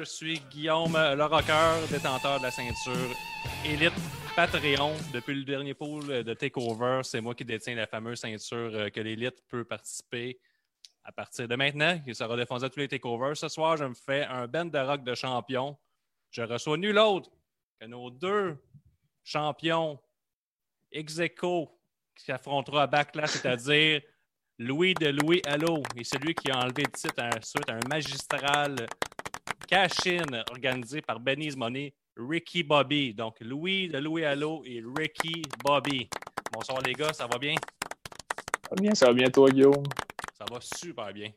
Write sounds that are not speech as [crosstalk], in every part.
Je suis Guillaume le rocker, détenteur de la ceinture Elite Patreon. Depuis le dernier pool de Takeover, c'est moi qui détiens la fameuse ceinture euh, que l'Elite peut participer à partir de maintenant. Il sera défendu à tous les Takeovers. Ce soir, je me fais un band de rock de champion. Je reçois nul autre que nos deux champions ex qui affrontera à Backlash, c'est-à-dire Louis de Louis Allo et celui qui a enlevé le titre à un magistral cash-in organisé par Benny's Money, Ricky Bobby. Donc, Louis de Louis Allo et Ricky Bobby. Bonsoir les gars, ça va bien? Ça va bien, ça va bien toi, Guillaume? Ça va super bien.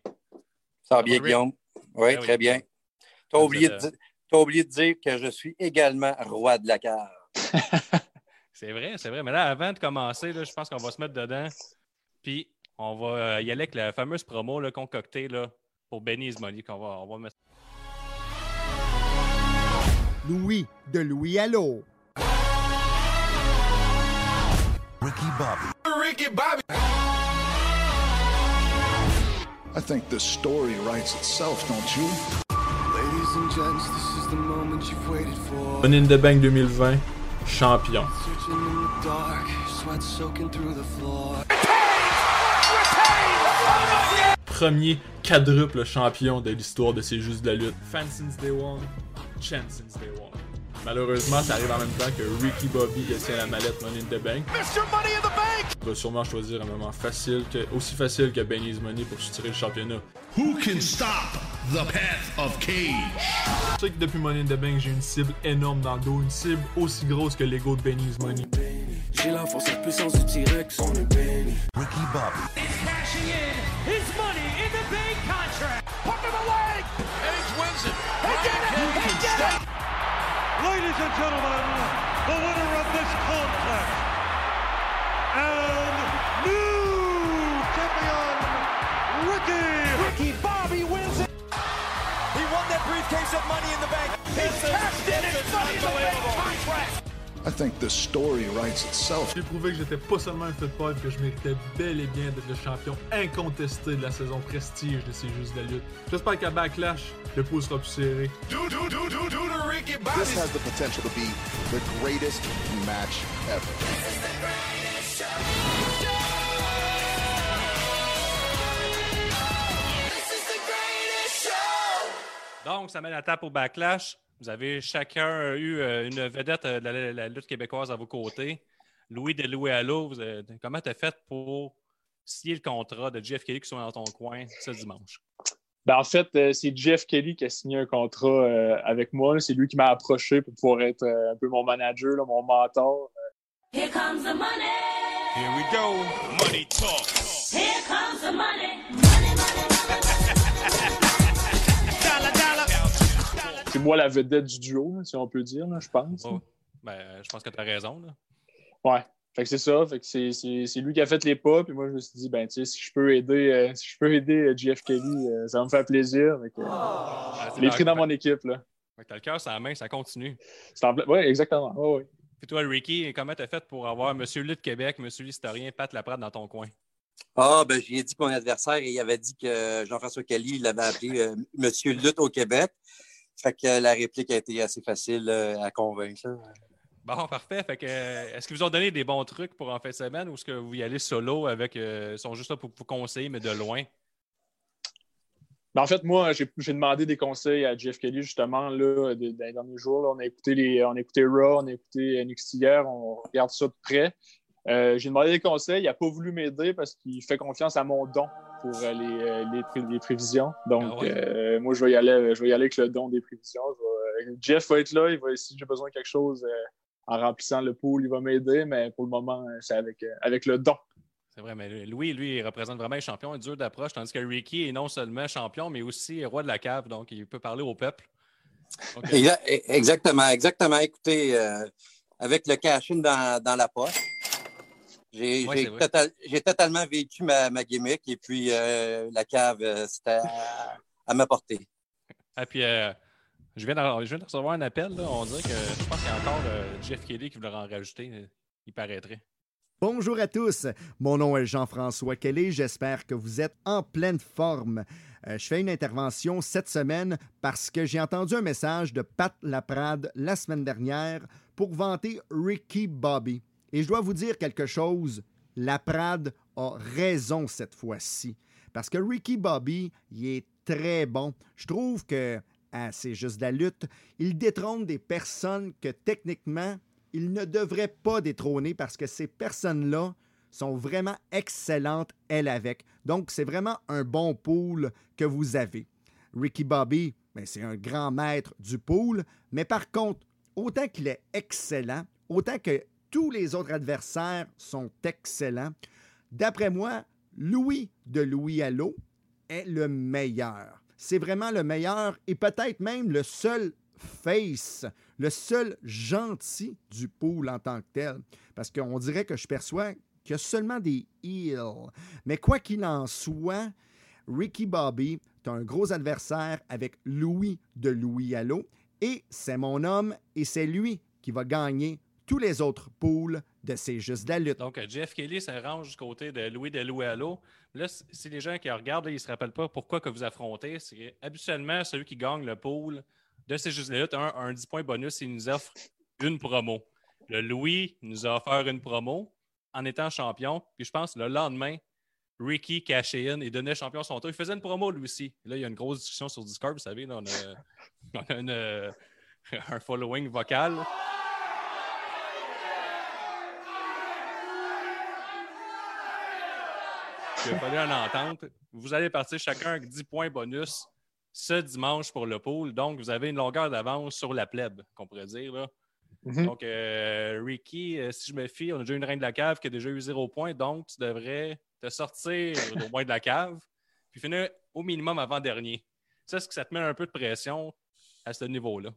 Ça va bien, Guillaume? Oui, ben très bien. Tu as, oublié de, oublié de dire que je suis également roi de la cave. [laughs] c'est vrai, c'est vrai. Mais là, avant de commencer, je pense qu'on va se mettre dedans. Puis, on va euh, y aller avec la fameuse promo là, concoctée là, pour Benny's Money qu'on va, on va mettre. Louis de Louis Allo. Ricky Bobby. Ricky Bobby. I think the story writes itself, don't you? Ladies and gents, this is the moment you've waited for. Money in the Bank 2020, champion. Searching in the dark, sweat soaking through the floor. Premier quadruple champion de l'histoire de ces Jeux de la lutte. Fan since day one, champ since day one. Malheureusement, ça arrive en même temps que Ricky Bobby tient la mallette Money in the Bank. Mr. Money in the Bank! Il va sûrement choisir un moment facile, que, aussi facile que Benny's Money pour soutirer le championnat. Who can stop the path of Cage? Je sais que depuis Money in the Bank, j'ai une cible énorme dans le dos, une cible aussi grosse que l'ego de Benny's Money. J'ai la force et la puissance du T-Rex, on est béni. Ricky Bobby. cashing in his money Ladies and gentlemen, the winner of this contest and new champion, Ricky. Ricky Bobby wins it. He won that briefcase of Money in the Bank. He cashed in his Money in the Bank contract. I think the story writes itself. J'ai prouvé que j'étais pas seulement un football, que je méritais bel et bien d'être le champion incontesté de la saison prestige de ces Jeux de la lutte. J'espère qu'à Backlash, le pouce sera plus serré. This has the potential to be the greatest match ever. Donc, ça met la tape au backlash. Vous avez chacun eu euh, une vedette euh, de la, la lutte québécoise à vos côtés. Louis de Louis Allo, vous avez- comment tu as fait pour signer le contrat de Jeff Kelly qui sont dans ton coin ce dimanche? Ben, en fait, euh, c'est Jeff Kelly qui a signé un contrat euh, avec moi. C'est lui qui m'a approché pour pouvoir être euh, un peu mon manager, mon mentor. Here comes the money. Here we go. Money talk. Here comes the. Money, moi la vedette du duo, là, si on peut dire, là, je pense. Oh, ben, je pense que tu as raison. là. Ouais. Fait que c'est ça. Fait que c'est, c'est, c'est lui qui a fait les pas. Puis moi, je me suis dit, ben, tu sais, si je peux aider, euh, si je peux aider euh, Jeff Kelly, euh, ça va me faire plaisir. Fait que, euh, Ah, l'ai pris dans mon équipe, là. Fait que T'as le cœur la main, ça continue. C'est en plein- Ouais, exactement. Ouais. Puis toi, Ricky, comment tu as fait pour avoir M. Lutte Québec, M. l'historien Pat Laprade dans ton coin? Ah, ben, j'ai dit que mon adversaire, il avait dit que Jean-François Kelly l'avait appelé euh, Monsieur Lutte au Québec. Fait que la réplique a été assez facile euh, à convaincre. là. Bon, parfait. Fait que, euh, est-ce qu'ils vous ont donné des bons trucs pour en fin de semaine ou est-ce que vous y allez solo avec. euh, ils sont juste là pour vous conseiller, mais de loin? Ben, en fait, moi, j'ai, j'ai demandé des conseils à Jeff Kelly, justement, là, de- dans les derniers jours. là. on, a écouté les, on a écouté Raw, on a écouté NXT hier, on regarde ça de près. Euh, j'ai demandé des conseils, il n'a pas voulu m'aider parce qu'il fait confiance à mon don pour euh, les, euh, les, pré- les prévisions. Donc, Ah ouais? euh, moi, je vais, y aller, je vais y aller avec le don des prévisions. Je vais- Jeff va être là, il va, si j'ai besoin de quelque chose euh, en remplissant le pool, il va m'aider, mais pour le moment, c'est avec, euh, avec le don. C'est vrai, mais Louis, lui, il représente vraiment les champions, il est dur d'approche, tandis que Ricky est non seulement champion, mais aussi roi de la cave, donc il peut parler au peuple. Exa- Exactement, exactement. Écoutez, euh, avec le cash-in dans, dans la poche, j'ai Ouais, j'ai c'est vrai. total- j'ai totalement vécu ma, ma gimmick et puis euh, la cave, euh, c'était à, à ma portée. [laughs] Ah, puis, euh, je, viens de, je viens de recevoir un appel. Là. On dirait que je pense qu'il y a encore euh, Jeff Kelly qui voulait en rajouter. Il paraîtrait. Bonjour à tous, mon nom est Jean-François Kelly, j'espère que vous êtes en pleine forme. Euh, je fais une intervention cette semaine parce que j'ai entendu un message de Pat Laprade la semaine dernière pour vanter Ricky Bobby. Et je dois vous dire quelque chose, Laprade a raison cette fois-ci. Parce que Ricky Bobby, il est très bon. Je trouve que, ah, c'est juste la lutte, il détrône des personnes que techniquement, il ne devrait pas détrôner parce que ces personnes-là sont vraiment excellentes, elles avec. Donc, c'est vraiment un bon pool que vous avez. Ricky Bobby, ben, c'est un grand maître du pool, mais par contre, autant qu'il est excellent, autant que tous les autres adversaires sont excellents, d'après moi, Louis de Louis Allo est le meilleur. C'est vraiment le meilleur et peut-être même le seul face, le seul gentil du pool en tant que tel. Parce qu'on dirait que je perçois qu'il y a seulement des heals. Mais quoi qu'il en soit, Ricky Bobby est un gros adversaire avec Louis de Louis Allo. Et c'est mon homme et c'est lui qui va gagner tous les autres pools de ces Juste de la lutte. Donc, Jeff Kelly se range du côté de Louis de Louis Allo. Là, si les gens qui regardent, ils ne se rappellent pas pourquoi que vous affrontez, c'est habituellement celui qui gagne le pool de ces Juste de la lutte a un, 10 points bonus, il nous offre une promo. Le Louis nous a offert une promo en étant champion. Puis je pense le lendemain, Ricky cashait in et donnait champion son tour. Il faisait une promo lui aussi. Là, il y a une grosse discussion sur Discord, vous savez. on a, [laughs] [laughs] un following vocal. Il a fallu une entente. Vous allez partir chacun avec 10 points bonus ce dimanche pour le pool. Donc, vous avez une longueur d'avance sur la plèbe, qu'on pourrait dire. Là. Mhm. Donc, euh, Ricky, euh, si je me fie, on a déjà une reine de la cave qui a déjà eu zéro point. Donc, tu devrais te sortir [laughs] au moins de la cave puis finir au minimum avant-dernier. Ça, est-ce que ça te met un peu de pression à ce niveau-là?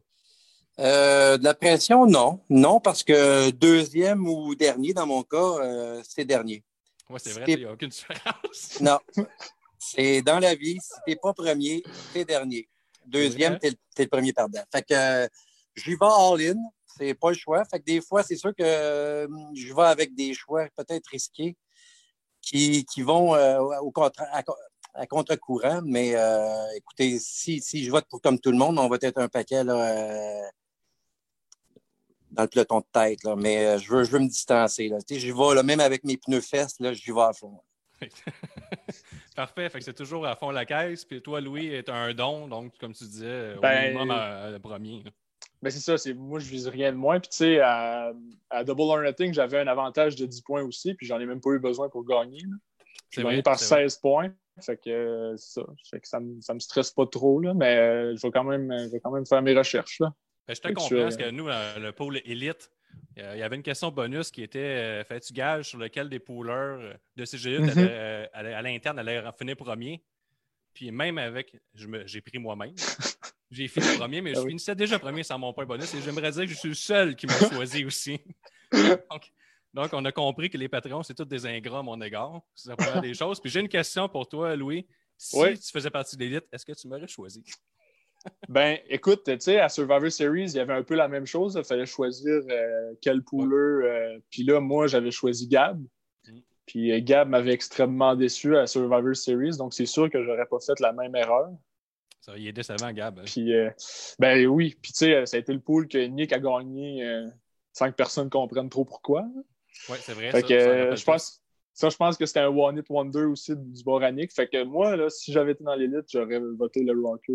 Euh, de la pression, non. Non, parce que deuxième ou dernier, dans mon cas, c'est dernier. Oui, c'est vrai, il n'y a aucune différence. [laughs] non. [laughs] C'est dans la vie, si tu n'es pas premier, tu es dernier. Deuxième, tu es, le premier perdant. Fait que euh, j'y vais all-in, c'est pas le choix. Fait que des fois, c'est sûr que euh, je vais avec des choix peut-être risqués qui, vont euh, au à, contre-courant. Mais écoutez, si, si, je vote pour comme tout le monde, on va être un paquet là, dans le peloton de tête. Là. Mais je, veux, je veux me distancer. Là. Je vais là, même avec mes pneus fesses, là, je vais à fond. [laughs] Parfait. Fait que c'est toujours à fond la caisse. Puis toi, Louis, est un don. Donc, comme tu disais, au Ben, minimum à, à premier. Ben c'est ça, c'est moi je vise rien de moins. Puis tu sais, à, à Double or Nothing, j'avais un avantage de 10 points aussi, puis j'en ai même pas eu besoin pour gagner. J'ai gagné par c'est vrai. 16 points. Fait que euh, c'est ça. Fait que ça me, ça me stresse pas trop, là, mais euh, je vais quand même je vais quand même faire mes recherches. Là. Ben, je te comprends parce euh, que nous, euh, le pôle élite, euh, il y avait une question bonus qui était euh, fais-tu gage sur lequel des poolers euh, de euh, allaient- à l'interne allaient finir premier? Puis même avec, j'ai pris moi-même. [laughs] J'ai fini premier, mais je Ah oui. finissais déjà premier sans mon point bonus et j'aimerais dire que je suis le seul qui m'a choisi aussi. [laughs] donc, donc, on a compris que les patrons, c'est tous des ingrats à mon égard. C'est la première des [laughs] choses. Puis j'ai une question pour toi, Louis. Si Oui. tu faisais partie de l'élite, est-ce que tu m'aurais choisi? Ben, écoute, tu sais, à Survivor Series, il y avait un peu la même chose. Il fallait choisir euh, quel pooler. euh, puis là, moi, j'avais choisi Gab. Mm. Puis euh, Gab m'avait extrêmement déçu à Survivor Series, donc c'est sûr que j'aurais pas fait la même erreur. Ça, il est décevant, Gab. hein. Puis, euh, ben oui, puis tu sais, ça a été le pool que Nick a gagné sans que personne comprenne trop pourquoi. Oui, c'est vrai. Fait ça, que je pense, ça, je pense que c'était un One It Wonder aussi du Nick. Fait que moi, là, si j'avais été dans l'élite, j'aurais voté le Rocker.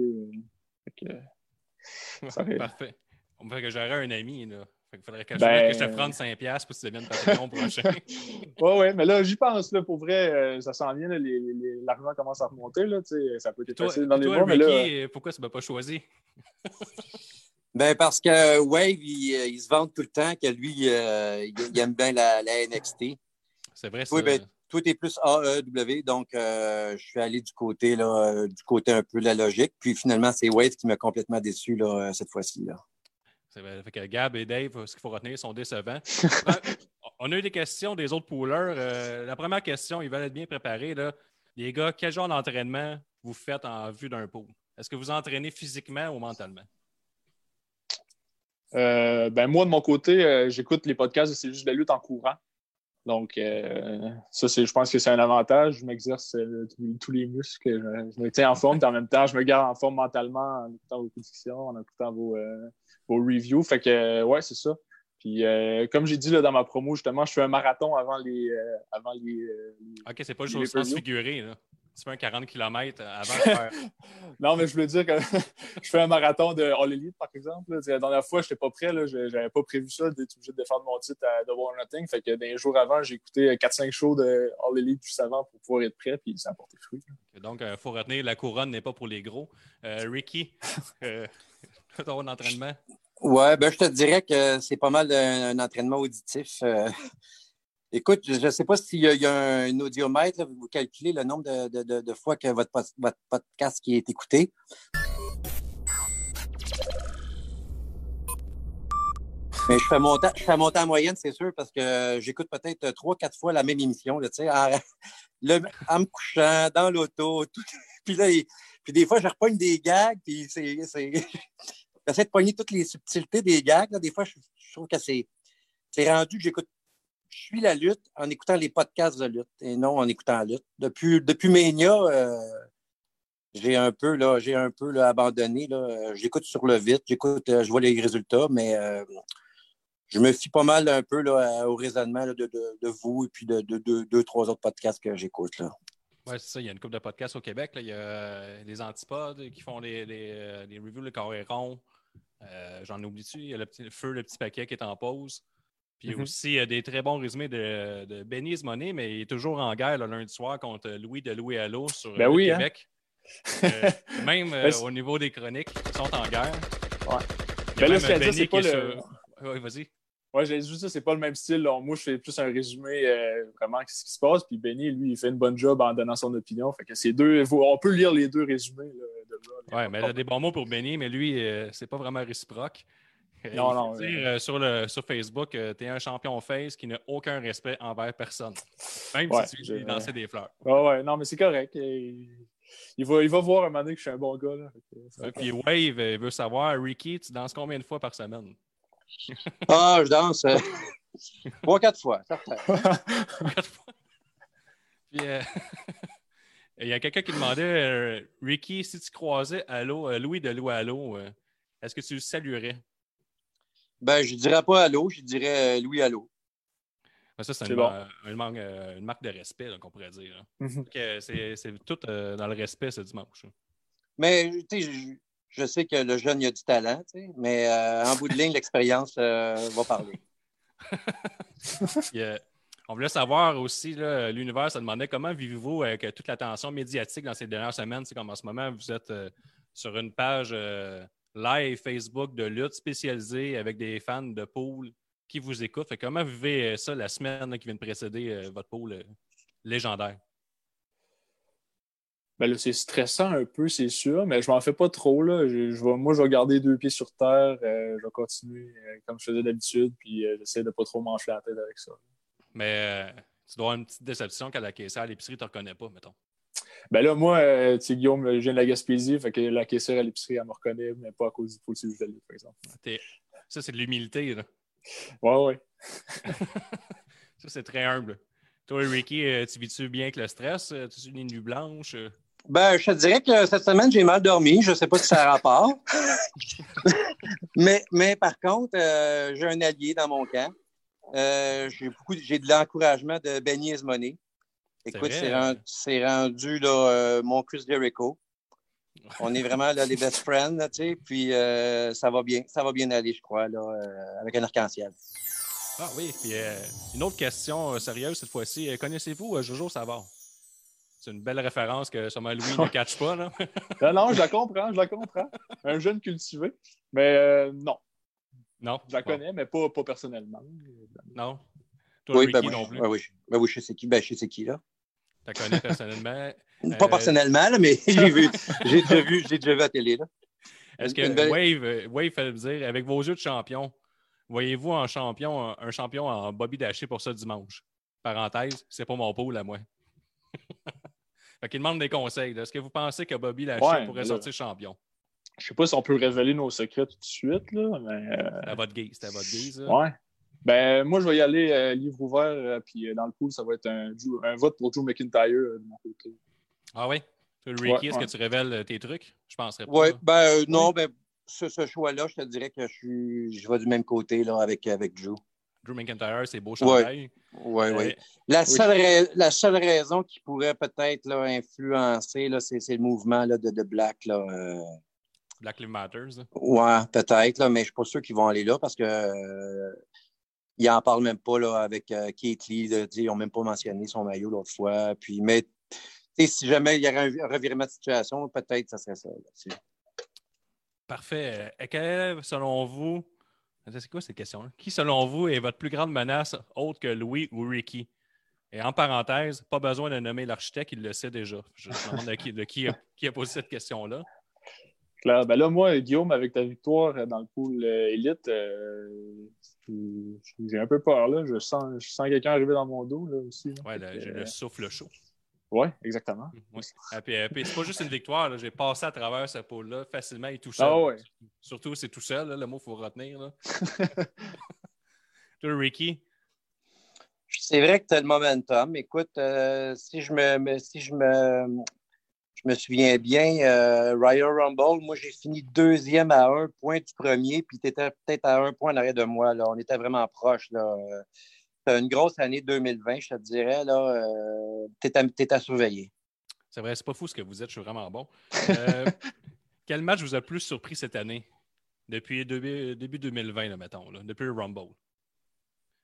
Fait que, ça [laughs] Parfait. On me fait que j'aurais un ami, là. Fait qu'il faudrait que je, Ben- que je te prenne 5$ piastres pour que tu deviennes Patreon prochain. [laughs] Ouais, ouais, mais là, j'y pense, là, pour vrai, euh, ça s'en vient, là, les- les- l'argent commence à remonter, là, tu sais, ça peut être toi, facile dans les toi, mois, mais là, euh, pourquoi tu ne m'as pas choisi? [laughs] Ben parce que Wave, il, euh, il se vante tout le temps que lui, euh, il, il aime bien la, la NXT. C'est vrai, ça. Oui, ben, toi, tu es plus AEW, donc euh, je suis allé du côté, là, euh, du côté un peu de la logique. Puis finalement, c'est Wave qui m'a complètement déçu là, euh, cette fois-ci. Là. Fait que Gab et Dave, ce qu'il faut retenir, sont décevants. Euh, [laughs] on a eu des questions des autres poolers. Euh, la première question, ils veulent être bien préparés. Là. Les gars, quel genre d'entraînement vous faites en vue d'un pool? Est-ce que vous entraînez physiquement ou mentalement? euh, ben, moi, de mon côté, euh, j'écoute les podcasts de C'est juste de la lutte en courant. Donc, euh, ça, c'est, je pense que c'est un avantage. Je m'exerce euh, tous, les muscles. Je, je me tiens en forme, puis en même temps, je me garde en forme mentalement en écoutant vos prédictions, en écoutant vos, euh, vos reviews. Fait que, euh, ouais, c'est ça. Puis, euh, comme j'ai dit là, dans ma promo, justement, je fais un marathon avant les. euh, avant les, euh, les- Ok, c'est pas juste au sens figuré. Là. Tu fais un 40 km avant de faire. [laughs] Non, mais je voulais dire que [laughs] je fais un marathon de All Elite, par exemple. La dernière fois, je n'étais pas prêt. Je n'avais pas prévu ça, d'être obligé de défendre mon titre à Double or Nothing. Fait que des jours avant, j'ai écouté 4-5 shows de All Elite juste avant pour pouvoir être prêt, puis ça a porté fruit. Donc, il faut retenir, la couronne n'est pas pour les gros. Euh, Ricky, [laughs] euh, ton entraînement? Ouais, ben je te dirais que c'est pas mal un, un entraînement auditif. Écoute, je ne sais pas s'il y a, un audiomètre, vous calculez le nombre de, fois que votre, pod- votre podcast qui est écouté. Mais je fais monter, je fais monter en moyenne, c'est sûr, parce que j'écoute peut-être trois, quatre fois la même émission, en, [laughs] le- en me couchant, dans l'auto, tout. [laughs] Puis là, puis des fois, je repogne des gags, puis c'est. [laughs] J'essaie de pogner toutes les subtilités des gags. là. Des fois, je, je trouve que c'est rendu que j'écoute. Je suis la lutte en écoutant les podcasts de lutte et non en écoutant la lutte. Depuis, depuis Mania, euh, j'ai un peu, là, j'ai un peu là, abandonné. Là. J'écoute sur le vite, j'écoute, euh, je vois les résultats, mais euh, je me fie pas mal un peu là, au raisonnement de, vous et puis de, de- de- deux, trois autres podcasts que j'écoute. là. Oui, c'est ça. Il y a une couple de podcasts au Québec. Il y a les Antipodes qui font les, les reviews, le carré rond. Euh, J'en oublie-tu? Il y a le petit Feu, le petit paquet qui est en pause. Puis il y a Mhm. aussi euh, des très bons résumés de, de Benny Money, mais il est toujours en guerre le lundi soir contre Louis de Louis Allo sur Ben euh, oui, le hein? Québec. Euh, même [laughs] euh, Ben, au niveau des chroniques, ils sont en guerre. Ouais. Il y a Ben même Benny qui le- sur- Oui, vas-y. Ouais, j'allais juste dire, c'est pas le même style. là. Moi, je fais plus un résumé, euh, vraiment, ce qui se passe. Puis Benny, lui, il fait une bonne job en donnant son opinion. Fait que deux. On peut lire les deux résumés là, de. Ouais, mais il a des bons mots pour Benny, mais lui, euh, c'est pas vraiment réciproque. Euh, Non, non, dire, euh, sur, le, sur Facebook, tu es un champion face qui n'a aucun respect envers personne. Même Ouais, si tu lancer des fleurs. Ouais, ouais, non, mais c'est correct. Il, il va, il va voir un moment donné que je suis un bon gars. Là. Puis Wave euh, veut savoir, Ricky, tu danses combien de fois par semaine? [laughs] Ah, je danse euh, [laughs] trois, quatre fois. certain. [laughs] Quatre fois. Puis, euh, il y a quelqu'un qui demandait, euh, Ricky, si tu croisais Allo, euh, Louis de Louis Allo, euh, est-ce que tu le saluerais? Ben, je dirais pas allô, je dirais euh, Louis allô. Ben, ça, c'est C'est une, bon. mar- une marque, euh, une marque de respect qu'on pourrait dire. hein. Mhm. C'est tout euh, dans le respect ce dimanche. hein. Mais tu sais, je, je sais que le jeune, il a du talent, mais euh, en bout de ligne, [laughs] l'expérience euh, va parler. [laughs] Euh, on voulait savoir aussi, là, l'univers se demandait comment vivez-vous avec euh, toute l'attention médiatique dans ces dernières semaines? C'est comme en ce moment, vous êtes euh, sur une page euh, live Facebook de lutte spécialisée avec des fans de pool qui vous écoutent. Fait comment vivez euh, ça la semaine là, qui vient de précéder euh, votre pool euh, légendaire? Ben c'est stressant un peu, c'est sûr, mais je m'en fais pas trop. Là. Je, je vais, moi, je vais garder deux pieds sur terre. euh, je vais continuer comme je faisais d'habitude, puis j'essaie de pas trop m'enfler la tête avec ça. Mais tu dois avoir une petite déception quand la caissière à l'épicerie ne te reconnaît pas, mettons. Ben là, moi, euh, tu sais, Guillaume, je viens de la Gaspésie, fait que la caissière à l'épicerie, elle me reconnaît, mais pas à cause du que je par exemple. Ça, c'est de l'humilité. là. Ouais, ouais. [laughs] Ça, c'est très humble. Toi, Ricky, euh, tu vis-tu bien avec le stress? Euh, Tu une nuit blanche? Ben, je te dirais que cette semaine, j'ai mal dormi. Je ne sais pas si ça a rapport. [laughs] mais, mais par contre, euh, j'ai un allié dans mon camp. Euh, j'ai beaucoup, j'ai de l'encouragement de Benny Esmoné. Écoute, c'est hein? rendu, c'est rendu là, euh, mon Chris Jericho. On est vraiment là, les best [laughs] friends, là, tu sais, puis euh, ça va bien, ça va bien aller, je crois, là, euh, avec un arc-en-ciel. Ah oui, puis une autre question sérieuse cette fois-ci. Connaissez-vous Jojo Savard? C'est une belle référence que sûrement Louis [laughs] ne catch pas. Là. Non, non, je la comprends, je la comprends. Un jeune cultivé. Mais non, non? je la Bon, connais, mais pas, pas personnellement. Non? Toi, Oui, Ricky, ben, non plus? ben oui, je- ben oui, je sais qui, ben, je sais qui, là. Tu connais personnellement. Pas Euh, personnellement, là, mais [laughs] j'ai vu, j'ai déjà vu, j'ai déjà vu à la télé, là. Est-ce que belle- Wave, euh, Wave fait dire, avec vos yeux de champion, voyez-vous un champion, un, un champion en Bobby Daché pour ça dimanche? Parenthèse, c'est pas mon pôle à moi. [laughs] fait qu'il demande des conseils. Est-ce que vous pensez que Bobby Daché Ouais, pourrait là. sortir champion? Je sais pas si on peut révéler nos secrets tout de suite, là, mais. euh, C'est à votre guise. C'est à votre guise. là. ouais. Ben, moi, je vais y aller euh, livre ouvert, euh, puis euh, dans le pool, ça va être un, vote pour Joe McIntyre euh, de mon côté. Ah oui? Ricky, Ouais, est-ce ouais. que tu révèles tes trucs? Je penserais pas. Oui, là. ben euh, non, ben, ce, ce choix-là, je te dirais que je, suis, je vais du même côté là, avec, avec Joe. Drew McIntyre, c'est beau Ouais. chandail. Oui, Euh, oui. La, seule la seule raison qui pourrait peut-être là, influencer, là, c'est, c'est le mouvement là, de, de Black. Là, euh, Black Lives Matters. Ouais, peut-être, là, mais je ne suis pas sûr qu'ils vont aller là parce que euh, ils n'en parlent même pas là, avec euh, Lee. ils n'ont même pas mentionné son maillot l'autre fois. Puis, mais si jamais il y aurait un revirement de situation, peut-être ça serait ça. Parfait. Euh, quelle est, selon vous, c'est quoi cette question-là? Qui, selon vous, est votre plus grande menace autre que Louis ou Ricky? Et en parenthèse, pas besoin de nommer l'architecte, il le sait déjà. Je demande de qui a posé cette question-là. Claire. Ben là, moi, Guillaume, avec ta victoire euh, dans le pool euh, élite, euh, j'ai un peu peur. Là. Je sens, je sens quelqu'un arriver dans mon dos là, aussi. que, j'ai euh, le souffle chaud. ouais, exactement. Ouais. Et puis, c'est pas juste une victoire. là. J'ai passé à travers ce pôle-là facilement et tout seul. Ah ouais. Surtout, c'est tout seul. là, le mot qu'il faut retenir. Là. [laughs] Toi, Ricky, C'est vrai que tu as le momentum. Écoute, euh, si je me, me- si je me, je me souviens bien, euh, Royal Rumble, moi j'ai fini deuxième à un point du premier, puis tu étais peut-être à un point en arrière de moi. Là. On était vraiment proches. Là. Euh, une grosse année 2020, je te dirais. Là, euh, t'es, à, t'es à surveiller. c'est vrai, c'est pas fou ce que vous êtes. Je suis vraiment bon. Euh, [laughs] quel match vous a le plus surpris cette année? Depuis début, début 2020, là, mettons, là, depuis le Rumble.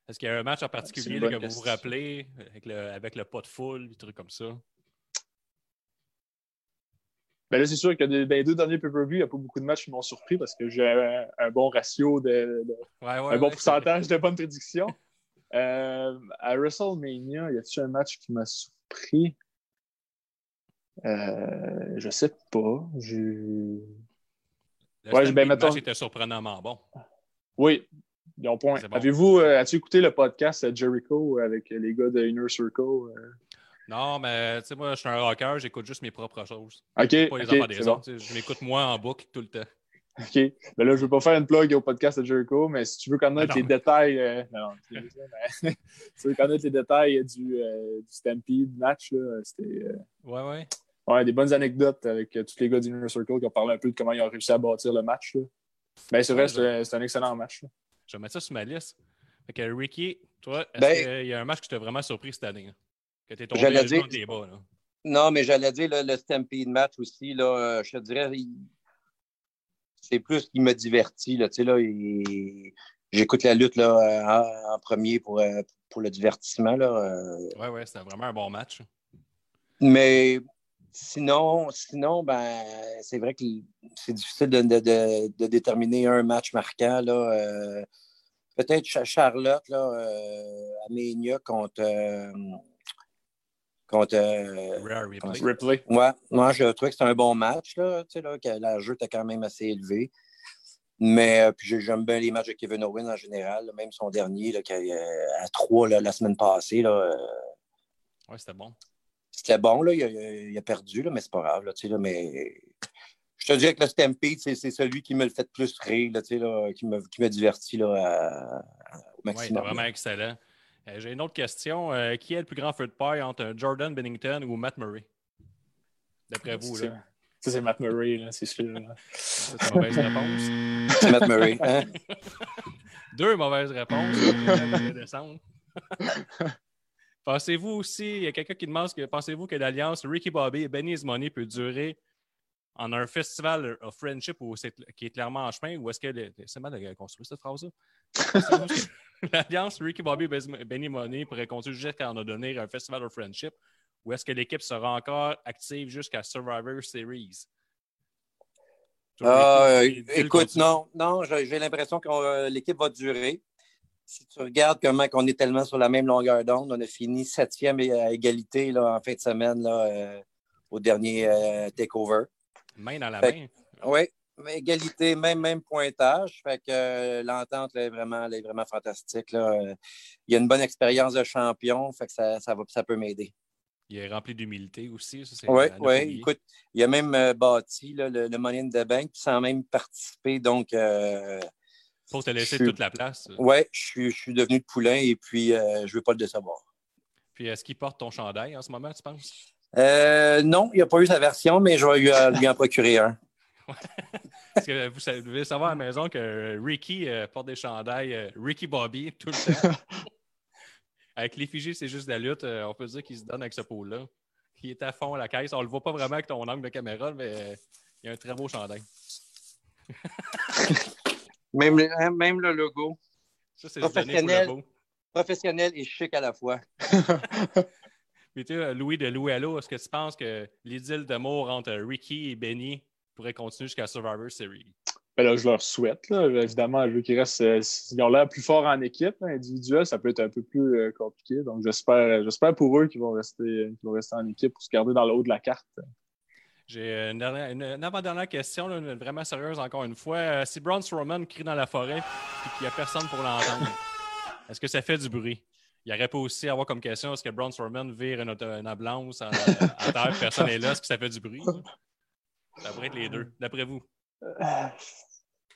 Est-ce qu'il y a un match en particulier là, que vous vous rappelez avec le, avec le pas de foule, des trucs comme ça? Ben là, c'est sûr que dans les deux derniers pay-per-view, il n'y a pas beaucoup de matchs qui m'ont surpris parce que j'ai un, un bon ratio, de, de- Ouais, ouais, un bon ouais, pourcentage de bonnes prédictions. Euh, à WrestleMania, y a-t-il un match qui m'a surpris? Euh, je sais pas. Je... Le Ouais, ben, match mettons- était surprenamment bon. Oui, ont point. Bon. Avez-vous, euh, as-tu écouté le podcast euh, Jericho avec les gars de Inner Circle? Euh? Non, mais tu sais, moi, je suis un rocker, j'écoute juste mes propres choses. Ok, Pas les des bon. Je m'écoute moi en boucle tout le temps. OK. Ben là, je veux pas faire une plug au podcast de Jericho, mais si tu veux connaître les non. détails, euh, non, mais [laughs] si tu veux connaître les détails du, euh, du Stampede match, là, c'était euh, Ouais, ouais. ouais, des bonnes anecdotes avec euh, tous les gars d'Inner Circle qui ont parlé un peu de comment ils ont réussi à bâtir le match. Là. Ben, c'est vrai, Ouais, c'est c'est un excellent match. là. Je vais mettre ça sur ma liste. Fait que Ricky, toi, est-ce Ben- qu'il y a un match qui t'a vraiment surpris cette année? là? Que t'es tombé à dire- bas, là. Non, mais j'allais dire le, le Stampede match aussi, là, euh, je te dirais, il- c'est plus qui me divertit. Là, là, il- J'écoute la lutte là, en, en premier pour, euh, pour le divertissement. Euh, Ouais, ouais, c'était vraiment un bon match. Mais sinon, sinon ben, c'est vrai que c'est difficile de, de- de- de déterminer un match marquant. Là, euh, Peut-être Cha- Charlotte là, euh, Mania contre. euh, contre euh, Rare replay. Ripley. Ouais, moi, je trouvais que c'était un bon match, là, tu sais, là, que la jeu était quand même assez élevé. Mais euh, puis j'ai- j'aime bien les matchs de Kevin Owens en général, là, même son dernier, là, qui a, euh, à 3 la semaine passée. Là, euh, Ouais, c'était bon. c'était bon, là, il, a, il a perdu, là, mais c'est pas grave. Là, tu sais, là, mais je te dirais que le Stampede, c'est celui qui me le fait plus rire, là, tu sais, là, qui, me, qui me divertit là, à- à- au Ouais, maximum. vraiment excellent. Euh, J'ai une autre question. Euh, qui est le plus grand feu de paille entre Jordan Bennington ou Matt Murray? D'après vous, C'est- là. Ça, c'est Matt Murray, là, c'est sûr. C'est une mauvaise réponse. C'est [laughs] Matt Murray. hein? [laughs] Deux mauvaises réponses. [laughs] Pensez-vous aussi, il y a quelqu'un qui demande, que, pensez-vous que l'alliance Ricky Bobby et Benny's Money peut durer en un festival of friendship où qui est clairement en chemin ou est-ce que c'est mal de construire cette phrase-là? L'alliance Ricky Bobby Benny Money pourrait continuer jusqu'à en donner un festival of friendship ou est-ce que l'équipe sera encore active jusqu'à Survivor Series? Euh, écoute, non, non, j'ai l'impression que euh, l'équipe va durer. Si tu regardes comment on est tellement sur la même longueur d'onde, on a fini septième et- à égalité là, en fin de semaine là, euh, au dernier takeover. Main dans la Fait- main. Oui, égalité, même, même pointage. Fait que euh, l'entente est, vraiment, elle est vraiment fantastique. Là. Il y a une bonne expérience de champion, fait que ça, ça, va, ça peut m'aider. Il est rempli d'humilité aussi. ça, Oui, ne oui. Écoute, il a même euh, bâti là, le, le Money in the Bank sans même participer. Donc, euh, Pour te laisser suis- toute la place. Ouais, je suis, je suis devenu de poulain et puis euh, je veux pas le décevoir. Puis est-ce qu'il porte ton chandail en ce moment, tu penses? Euh, non, il n'y a pas eu sa version, mais je vais lui, euh, lui en procurer un. [laughs] Parce que vous savez- vous devez savoir à la maison que Ricky euh, porte des chandails euh, Ricky Bobby tout le temps. [laughs] avec l'effigie, c'est juste de la lutte. euh, on peut dire qu'il se donne avec ce pôle-là. Il est à fond à la caisse. On le voit pas vraiment avec ton angle de caméra, mais euh, il y a un très beau chandail. [laughs] Même, le- hein, même le logo. Ça, c'est le beau. professionnel et chic à la fois. Puis tu sais, Louis de Louis Allo, est-ce que tu penses que l'idylle d'amour entre Ricky et Benny pourrait continuer jusqu'à Survivor Series? Ben là, je leur souhaite. Là. Évidemment, je veux qu'ils restent. euh, ils ont l'air plus forts en équipe. hein. Individuel, ça peut être un peu plus euh, compliqué. Donc, j'espère, j'espère pour eux qu'ils vont rester, qu'ils vont rester en équipe pour se garder dans le haut de la carte. J'ai euh, une, dernière- une- une avant-dernière question, là, vraiment sérieuse encore une fois. Euh, si Braun Strowman crie dans la forêt et qu'il n'y a personne pour l'entendre, est-ce que ça fait du bruit? Il aurait pas aussi à avoir comme question est-ce que Braun Strowman vire une, une ambulance en, à terre, personne n'est là, est-ce que ça fait du bruit? Ça pourrait être les deux, d'après vous.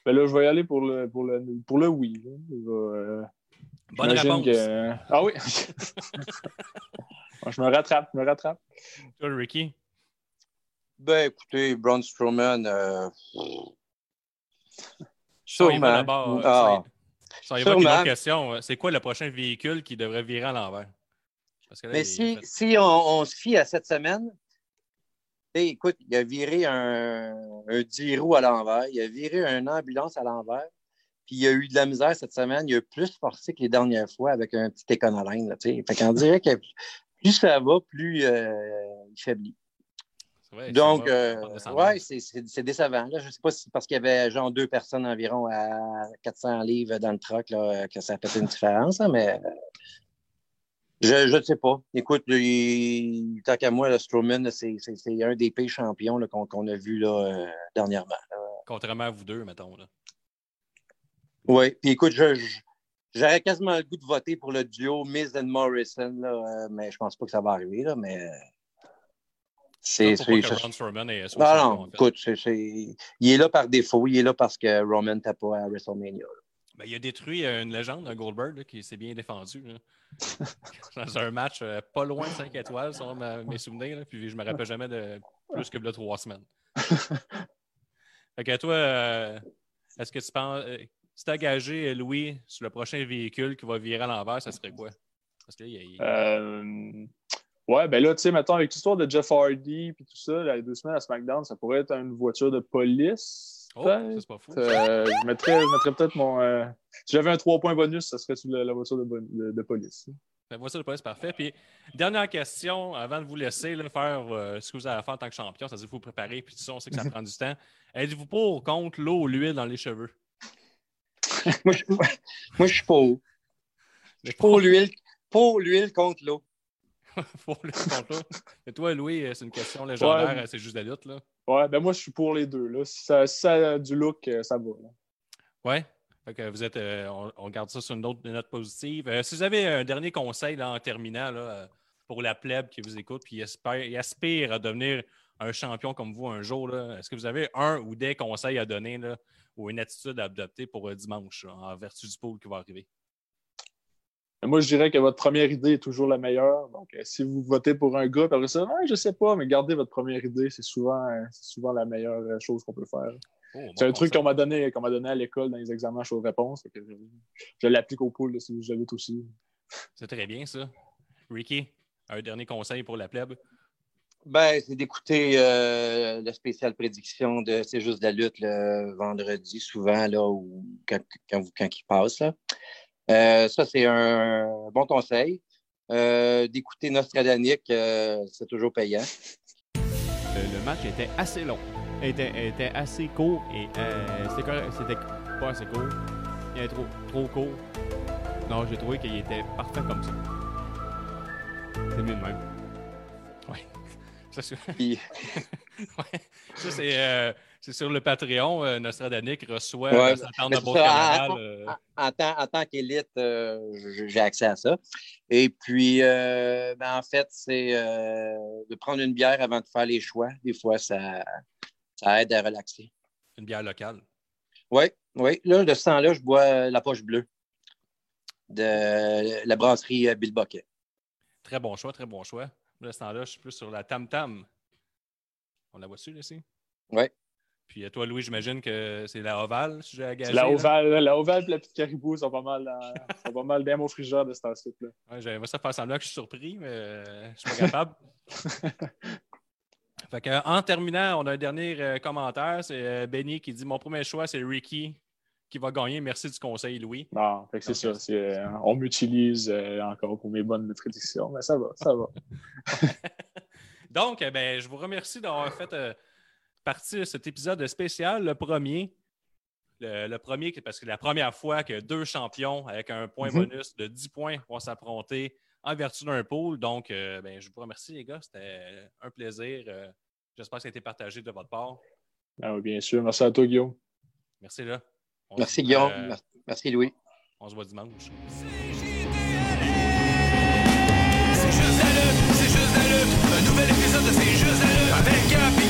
Ben là, je vais y aller pour le, pour le, pour le oui. euh, Bonne réponse. que- Ah oui! [laughs] je me rattrape, je me rattrape. Toi, Ricky? Ben, écoutez, Braun Strowman, euh, sûrement. euh, Ah. On y va une autre question, c'est quoi le prochain véhicule qui devrait virer à l'envers? Mais si, si on, on se fie à cette semaine, écoute, il a viré un, un 10 roues à l'envers, il a viré une ambulance à l'envers, puis il a eu de la misère cette semaine, il a plus forcé que les dernières fois avec un petit éconoline. Là, fait qu'on dirait que plus ça va, plus euh, il faiblit. Donc, euh, ouais, c'est- décevant. Là. Je ne sais pas si c'est parce qu'il y avait genre deux personnes environ à 400 livres dans le truck là, que ça a fait une différence, hein, mais euh, je ne sais pas. Écoute, tant qu'à moi, le Strowman, c'est un des pays champions qu'on a vu là, euh, dernièrement. Contrairement à vous deux, mettons. Oui, puis écoute, je- je- j'aurais quasiment le goût de voter pour le duo Miz and Morrison, là, euh, mais je pense pas que ça va arriver. Là, mais euh, c'est. Pourquoi c'est- que ça- Braun Strowman est sur Non, le non, champion, en fait? écoute, c'est- c'est- il est là par défaut. Il est là parce que Roman t'a pas à WrestleMania. Ben, il a détruit euh, une légende, un Goldberg, là, qui s'est bien défendu. là. [laughs] Dans un match euh, pas loin de 5 étoiles, selon ma- mes souvenirs. là, puis je me rappelle jamais de plus que de trois semaines. [laughs] fait que toi, euh, est-ce que tu penses. euh, si tu engagé Louis sur le prochain véhicule qui va virer à l'envers, ça serait quoi? Parce que là, il, il- Euh, ouais, ben là, tu sais, mettons, avec l'histoire de Jeff Hardy puis tout ça, là, les deux semaines à SmackDown, ça pourrait être une voiture de police. Oh, c'est pas fou. Euh, je mettrais, je mettrais peut-être mon. euh, si j'avais un 3 points bonus, ça serait sur la, la voiture de, bon- de- de police. La voiture de police, parfait. Puis, dernière question, avant de vous laisser là, faire euh, ce que vous allez faire en tant que champion, c'est-à-dire vous préparer, puis tout ça, on sait que ça [laughs] prend du temps. Êtes-vous pour ou contre l'eau ou l'huile dans les cheveux? [laughs] moi, je, moi, moi, je suis pour. Je suis pour l'huile, pour l'huile contre l'eau. [laughs] pour l'huile contre l'eau. [laughs] Et toi, Louis, euh, c'est une question légendaire, Ouais. euh, c'est juste la lutte, là. Ouais, ben moi, je suis pour les deux. Là. Si, ça, si ça a du look, euh, ça va. là. Ouais. Fait que vous êtes, euh, on, on garde ça sur une autre note positive. Euh, si vous avez un dernier conseil là, en terminant là, pour la plèbe qui vous écoute et aspire à devenir un champion comme vous un jour, est-ce que vous avez un ou des conseils à donner là, ou une attitude à adopter pour euh, dimanche en vertu du pôle qui va arriver? Mais Moi, je dirais que votre première idée est toujours la meilleure. Donc, euh, si vous votez pour un gars, après ça, Ouais, je sais pas, mais gardez votre première idée. C'est souvent, euh, c'est souvent la meilleure euh, chose qu'on peut faire. Oh, c'est un truc qu'on m'a donné, qu'on m'a donné à l'école dans les examens choses-réponses. Fait que Je, je l'applique au pool là, si vous avez aussi. C'est très bien, ça. Ricky, un dernier conseil pour la plèbe? Ben, c'est d'écouter euh, la spéciale prédiction de C'est juste de la lutte le vendredi, souvent, là, ou quand, quand il passe. Là. Euh, ça, c'est un bon conseil. Euh, d'écouter Nostradanic, euh, c'est toujours payant. Le, le match était assez long. Était, était assez court et euh, c'était pas assez court. Il était trop, trop court. Non, j'ai trouvé qu'il était parfait comme ça. C'est mieux de même. Ouais. [laughs] Ça, c'est [laughs] Ouais. Ça, c'est c'est sur le Patreon. Euh, Nostradanic reçoit Ouais, euh, sa tente mais de ça, en- euh, En, en tant, en tant qu'élite, euh, j'ai accès à ça. Et puis, ben, en fait, c'est de prendre une bière avant de faire les choix. Des fois, ça, ça aide à relaxer. une bière locale. Oui, Oui, là, de ce temps-là, je bois la poche bleue de la brasserie Bill Bucket. Très bon choix, très bon choix. De ce temps-là, je suis plus sur la Tam Tam. On la voit-tu, ici? Oui. Puis euh, toi, Louis, j'imagine que c'est la ovale, si j'ai à gager, La là? ovale, la ovale et la petite caribou sont pas mal, dans- [laughs] sont pas mal bien au frigeur de cet là Ouais, J'aimerais ça faire semblant que je suis surpris, mais euh, je suis pas capable. [laughs] fait que, en terminant, on a un dernier euh, commentaire. C'est euh, Benny qui dit Mon premier choix, c'est Ricky qui va gagner. Merci du conseil, Louis. Non, c'est ça. euh, on m'utilise euh, encore pour mes bonnes prédictions, mais ça va, ça va. [laughs] Donc, ben, je vous remercie d'avoir fait partie de cet épisode spécial, le premier. Le, le premier, parce que la première fois que deux champions avec un point Mhm. bonus de 10 points vont s'affronter en vertu d'un pool. Donc, euh, ben, je vous remercie, les gars. C'était un plaisir. Euh, J'espère que ça a été partagé de votre part. Ah oui, bien sûr. Merci à toi, Guillaume. Merci, là. On Merci, se Guillaume. euh, Merci- Merci, Louis. on se voit dimanche. C'est juste la lutte, c'est juste la lutte. Un nouvel épisode de C'est juste la lutte. Avec